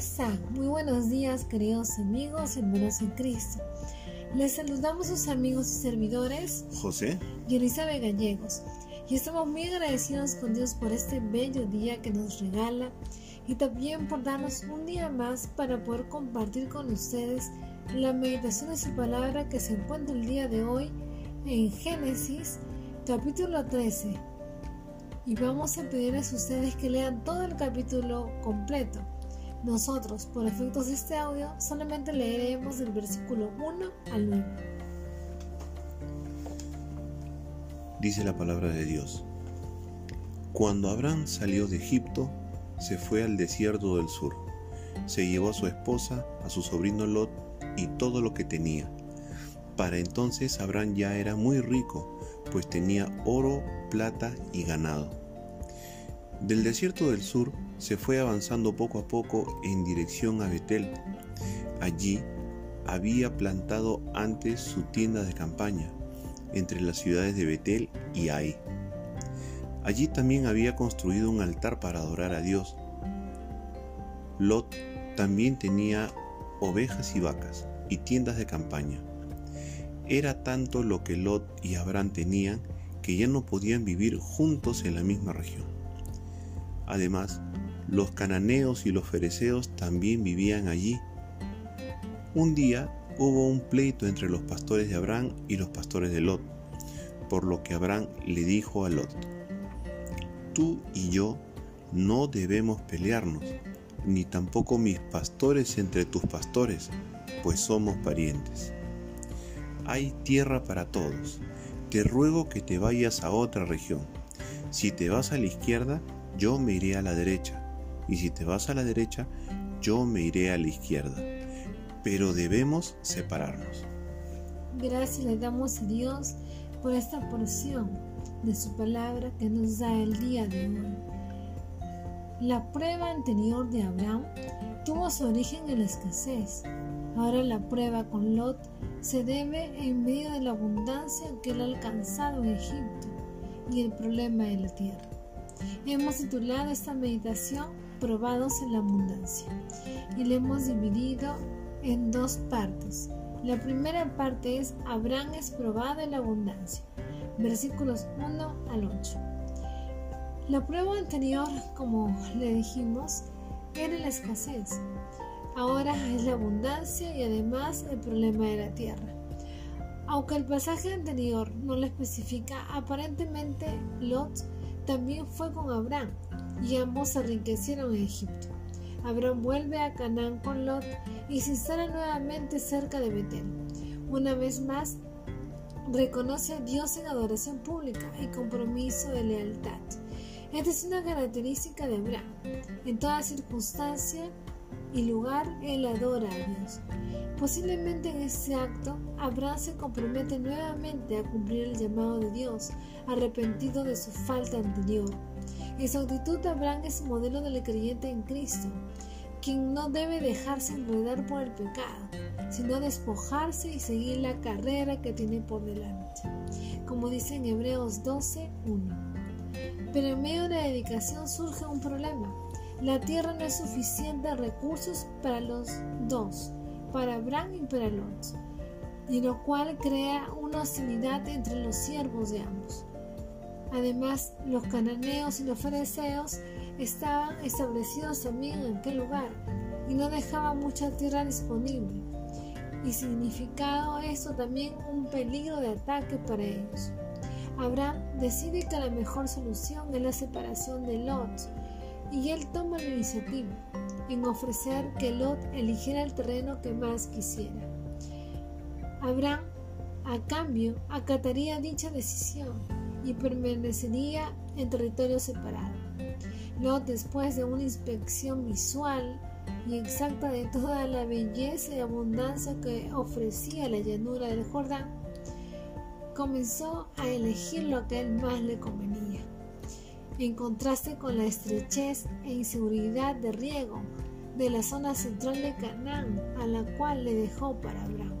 están? Muy buenos días, queridos amigos, hermanos en Cristo. Les saludamos sus amigos y servidores José y Elizabeth Gallegos. Y estamos muy agradecidos con Dios por este bello día que nos regala y también por darnos un día más para poder compartir con ustedes la meditación de su palabra que se encuentra el día de hoy en Génesis capítulo 13. Y vamos a pedirles a ustedes que lean todo el capítulo completo. Nosotros, por efectos de este audio, solamente leeremos del versículo 1 al 9. Dice la palabra de Dios. Cuando Abraham salió de Egipto, se fue al desierto del sur. Se llevó a su esposa, a su sobrino Lot y todo lo que tenía. Para entonces Abraham ya era muy rico, pues tenía oro, plata y ganado. Del desierto del sur se fue avanzando poco a poco en dirección a Betel. Allí había plantado antes su tienda de campaña, entre las ciudades de Betel y Ai. Allí también había construido un altar para adorar a Dios. Lot también tenía ovejas y vacas y tiendas de campaña. Era tanto lo que Lot y Abraham tenían que ya no podían vivir juntos en la misma región. Además, los cananeos y los fereceos también vivían allí. Un día hubo un pleito entre los pastores de Abraham y los pastores de Lot, por lo que Abraham le dijo a Lot, Tú y yo no debemos pelearnos, ni tampoco mis pastores entre tus pastores, pues somos parientes. Hay tierra para todos. Te ruego que te vayas a otra región. Si te vas a la izquierda, yo me iré a la derecha, y si te vas a la derecha, yo me iré a la izquierda. Pero debemos separarnos. Gracias le damos a Dios por esta porción de su palabra que nos da el día de hoy. La prueba anterior de Abraham tuvo su origen en la escasez. Ahora la prueba con Lot se debe en medio de la abundancia que él ha alcanzado en Egipto y el problema de la tierra. Hemos titulado esta meditación Probados en la abundancia y la hemos dividido en dos partes. La primera parte es Abraham es probado en la abundancia, versículos 1 al 8. La prueba anterior, como le dijimos, era la escasez. Ahora es la abundancia y además el problema de la tierra. Aunque el pasaje anterior no lo especifica, aparentemente Lot también fue con Abraham y ambos se enriquecieron en Egipto. Abraham vuelve a Canaán con Lot y se instala nuevamente cerca de Betel. Una vez más, reconoce a Dios en adoración pública y compromiso de lealtad. Esta es una característica de Abraham. En toda circunstancia y lugar, él adora a Dios. Posiblemente en este acto, Abraham se compromete nuevamente a cumplir el llamado de Dios, arrepentido de su falta anterior. En su actitud, Abraham es modelo del creyente en Cristo, quien no debe dejarse enredar por el pecado, sino despojarse y seguir la carrera que tiene por delante, como dice en Hebreos 12, 1. Pero en medio de la dedicación surge un problema. La tierra no es suficiente recursos para los dos, para Abraham y para Lot, y lo cual crea una hostilidad entre los siervos de ambos. Además, los cananeos y los fariseos estaban establecidos también en aquel lugar y no dejaban mucha tierra disponible, y significado esto también un peligro de ataque para ellos. Abraham decide que la mejor solución es la separación de Lot y él toma la iniciativa en ofrecer que Lot eligiera el terreno que más quisiera. Abraham, a cambio, acataría dicha decisión y permanecería en territorio separado. Lot, después de una inspección visual y exacta de toda la belleza y abundancia que ofrecía la llanura del Jordán, comenzó a elegir lo que a él más le convenía, en contraste con la estrechez e inseguridad de riego de la zona central de Canaán, a la cual le dejó para Abraham.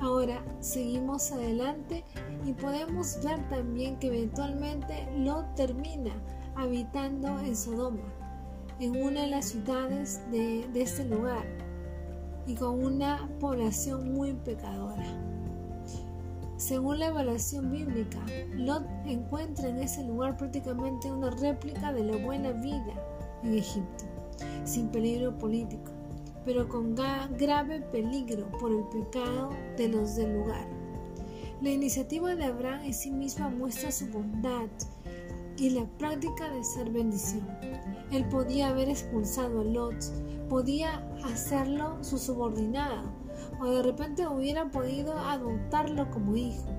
Ahora seguimos adelante y podemos ver también que eventualmente Lot termina habitando en Sodoma, en una de las ciudades de, este lugar y con una población muy pecadora. Según la evaluación bíblica, Lot encuentra en ese lugar prácticamente una réplica de la buena vida en Egipto, sin peligro político, pero con grave peligro por el pecado de los del lugar. La iniciativa de Abraham en sí misma muestra su bondad y la práctica de ser bendición. Él podía haber expulsado a Lot, podía hacerlo su subordinado, o de repente hubiera podido adoptarlo como hijo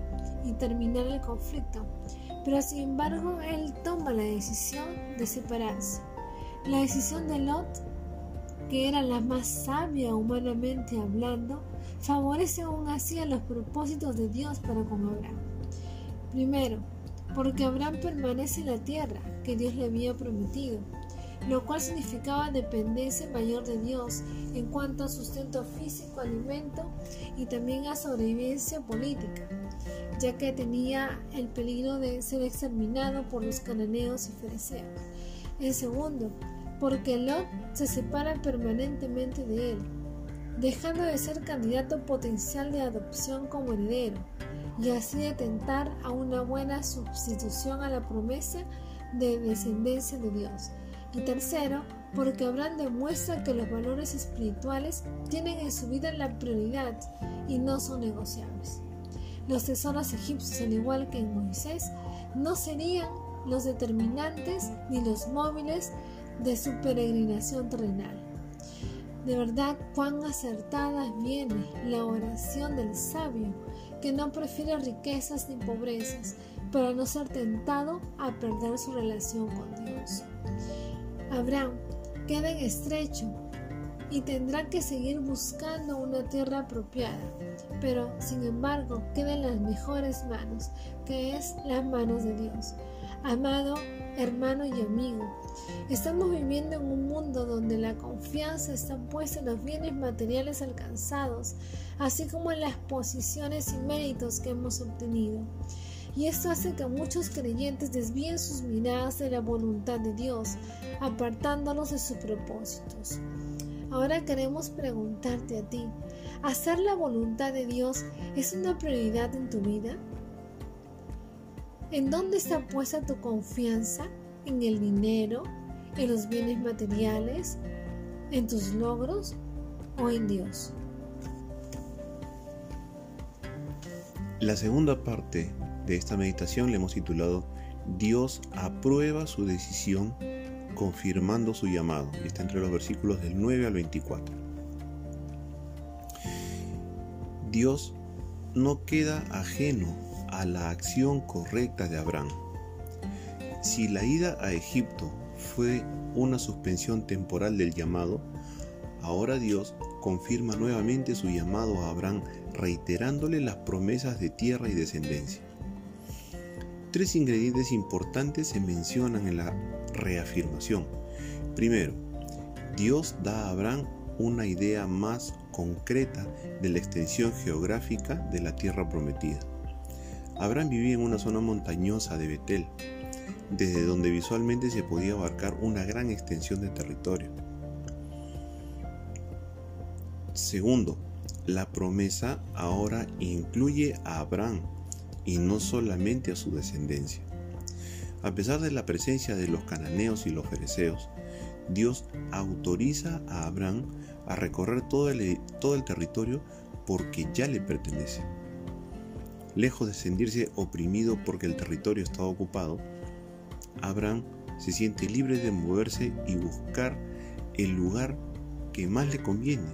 y terminar el conflicto. Pero sin embargo, él toma la decisión de separarse. La decisión de Lot, que era la más sabia humanamente hablando, favorece aún así a los propósitos de Dios para con Abraham. Primero, porque Abraham permanece en la tierra que Dios le había prometido lo cual significaba dependencia mayor de Dios en cuanto a sustento físico, alimento y también a sobrevivencia política, ya que tenía el peligro de ser exterminado por los cananeos y fereceos. En segundo, porque Lot se separa permanentemente de él, dejando de ser candidato potencial de adopción como heredero, y así de tentar a una buena sustitución a la promesa de descendencia de Dios y tercero, porque Abraham demuestra que los valores espirituales tienen en su vida la prioridad y no son negociables. Los tesoros egipcios, al igual que en Moisés, no serían los determinantes ni los móviles de su peregrinación terrenal. De verdad, cuán acertada viene la oración del sabio, que no prefiere riquezas ni pobrezas, para no ser tentado a perder su relación con Dios. Abraham queda estrecho y tendrá que seguir buscando una tierra apropiada, pero sin embargo queda en las mejores manos, que es las manos de Dios. Amado hermano y amigo, estamos viviendo en un mundo donde la confianza está puesta en los bienes materiales alcanzados, así como en las posiciones y méritos que hemos obtenido y esto hace que muchos creyentes desvíen sus miradas de la voluntad de Dios, apartándolos de sus propósitos. Ahora queremos preguntarte a ti, ¿hacer la voluntad de Dios es una prioridad en tu vida? ¿En dónde está puesta tu confianza? ¿En el dinero? ¿En los bienes materiales? ¿En tus logros? ¿O en Dios? La segunda parte de esta meditación le hemos titulado Dios aprueba su decisión confirmando su llamado. Está entre los versículos del 9 al 24. Dios no queda ajeno a la acción correcta de Abraham. Si la ida a Egipto fue una suspensión temporal del llamado, ahora Dios confirma nuevamente su llamado a Abraham reiterándole las promesas de tierra y descendencia. Tres ingredientes importantes se mencionan en la reafirmación. Primero, Dios da a Abraham una idea más concreta de la extensión geográfica de la tierra prometida. Abraham vivía en una zona montañosa de Betel, desde donde visualmente se podía abarcar una gran extensión de territorio. Segundo, la promesa ahora incluye a Abraham y no solamente a su descendencia. A pesar de la presencia de los cananeos y los fereceos, Dios autoriza a Abraham a recorrer todo el, todo el territorio porque ya le pertenece. Lejos de sentirse oprimido porque el territorio está ocupado, Abraham se siente libre de moverse y buscar el lugar que más le conviene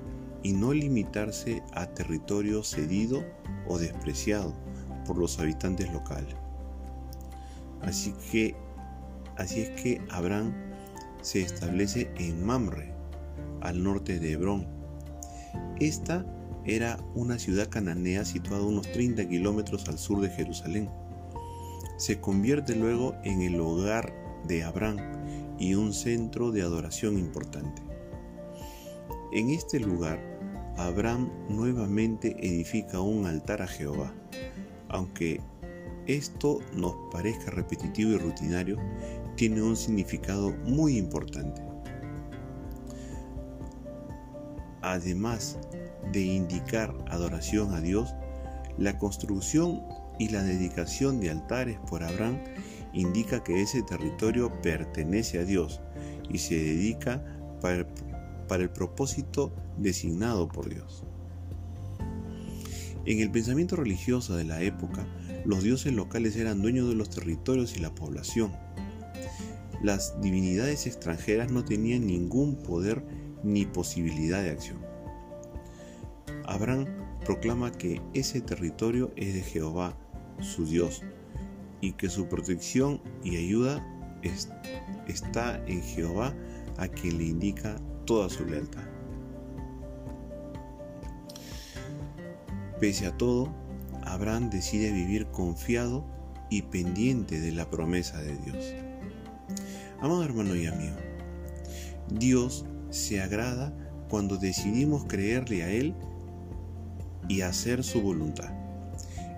y no limitarse a territorio cedido o despreciado por los habitantes locales. Así que así es que Abraham se establece en Mamre, al norte de Hebrón. Esta era una ciudad cananea situada unos 30 kilómetros al sur de Jerusalén. Se convierte luego en el hogar de Abraham y un centro de adoración importante. En este lugar, Abraham nuevamente edifica un altar a Jehová, aunque esto nos parezca repetitivo y rutinario, tiene un significado muy importante. además de indicar adoración a Dios, la construcción y la dedicación de altares por Abraham indica que ese territorio pertenece a Dios y se dedica para el, para el propósito designado por Dios. En el pensamiento religioso de la época, los dioses locales eran dueños de los territorios y la población. Las divinidades extranjeras no tenían ningún poder ni posibilidad de acción. Abraham proclama que ese territorio es de Jehová, su Dios, y que su protección y ayuda está en Jehová a quien le indica toda su lealtad. Pese a todo, Abraham decide vivir confiado y pendiente de la promesa de Dios. Amado hermano y amigo, Dios se agrada cuando decidimos creerle a Él y hacer su voluntad.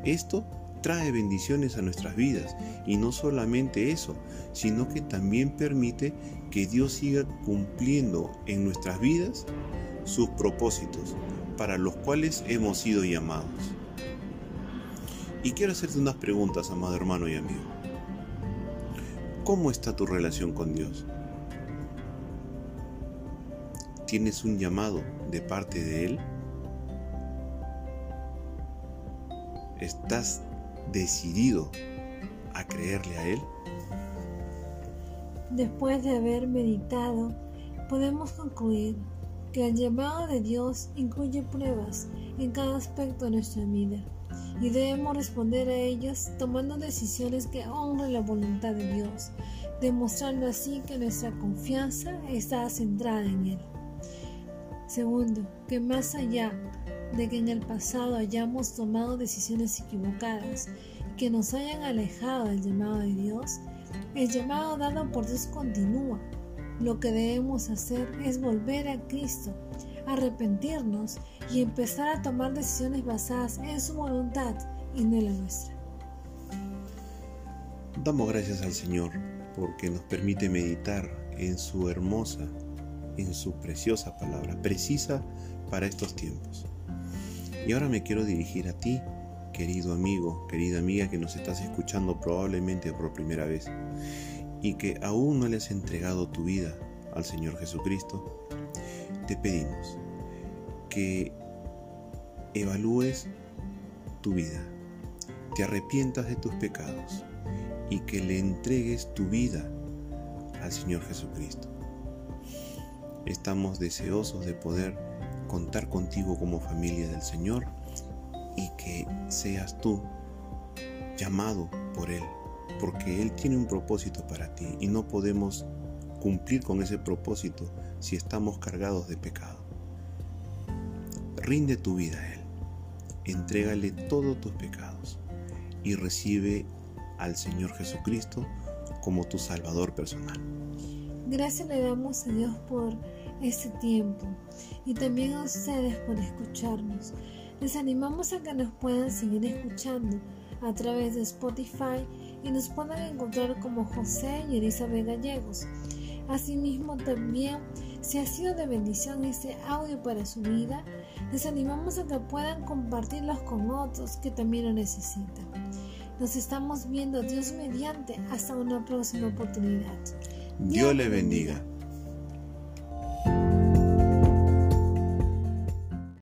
Esto trae bendiciones a nuestras vidas y no solamente eso, sino que también permite que Dios siga cumpliendo en nuestras vidas sus propósitos para los cuales hemos sido llamados. Y quiero hacerte unas preguntas, amado hermano y amigo. ¿Cómo está tu relación con Dios? ¿Tienes un llamado de parte de Él? ¿Estás decidido a creerle a Él? Después de haber meditado, podemos concluir que el llamado de Dios incluye pruebas en cada aspecto de nuestra vida y debemos responder a ellas tomando decisiones que honren la voluntad de Dios, demostrando así que nuestra confianza está centrada en Él. Segundo, que más allá de que en el pasado hayamos tomado decisiones equivocadas y que nos hayan alejado del llamado de Dios, el llamado dado por Dios continúa. Lo que debemos hacer es volver a Cristo, arrepentirnos y empezar a tomar decisiones basadas en su voluntad y no en la nuestra. Damos gracias al Señor porque nos permite meditar en su hermosa, en su preciosa palabra, precisa para estos tiempos. Y ahora me quiero dirigir a ti, querido amigo, querida amiga que nos estás escuchando probablemente por primera vez y que aún no le has entregado tu vida al Señor Jesucristo. Te pedimos que evalúes tu vida, te arrepientas de tus pecados y que le entregues tu vida al Señor Jesucristo. Estamos deseosos de poder contar contigo como familia del Señor y que seas tú llamado por Él, porque Él tiene un propósito para ti y no podemos cumplir con ese propósito si estamos cargados de pecado. Rinde tu vida a Él, entrégale todos tus pecados y recibe al Señor Jesucristo como tu Salvador personal. Gracias le damos a Dios por este tiempo y también a ustedes por escucharnos. Les animamos a que nos puedan seguir escuchando a través de Spotify y nos puedan encontrar como José y Elizabeth Gallegos. Asimismo también, si ha sido de bendición este audio para su vida, les animamos a que puedan compartirlos con otros que también lo necesitan. Nos estamos viendo Dios mediante hasta una próxima oportunidad. Dios, le bendiga.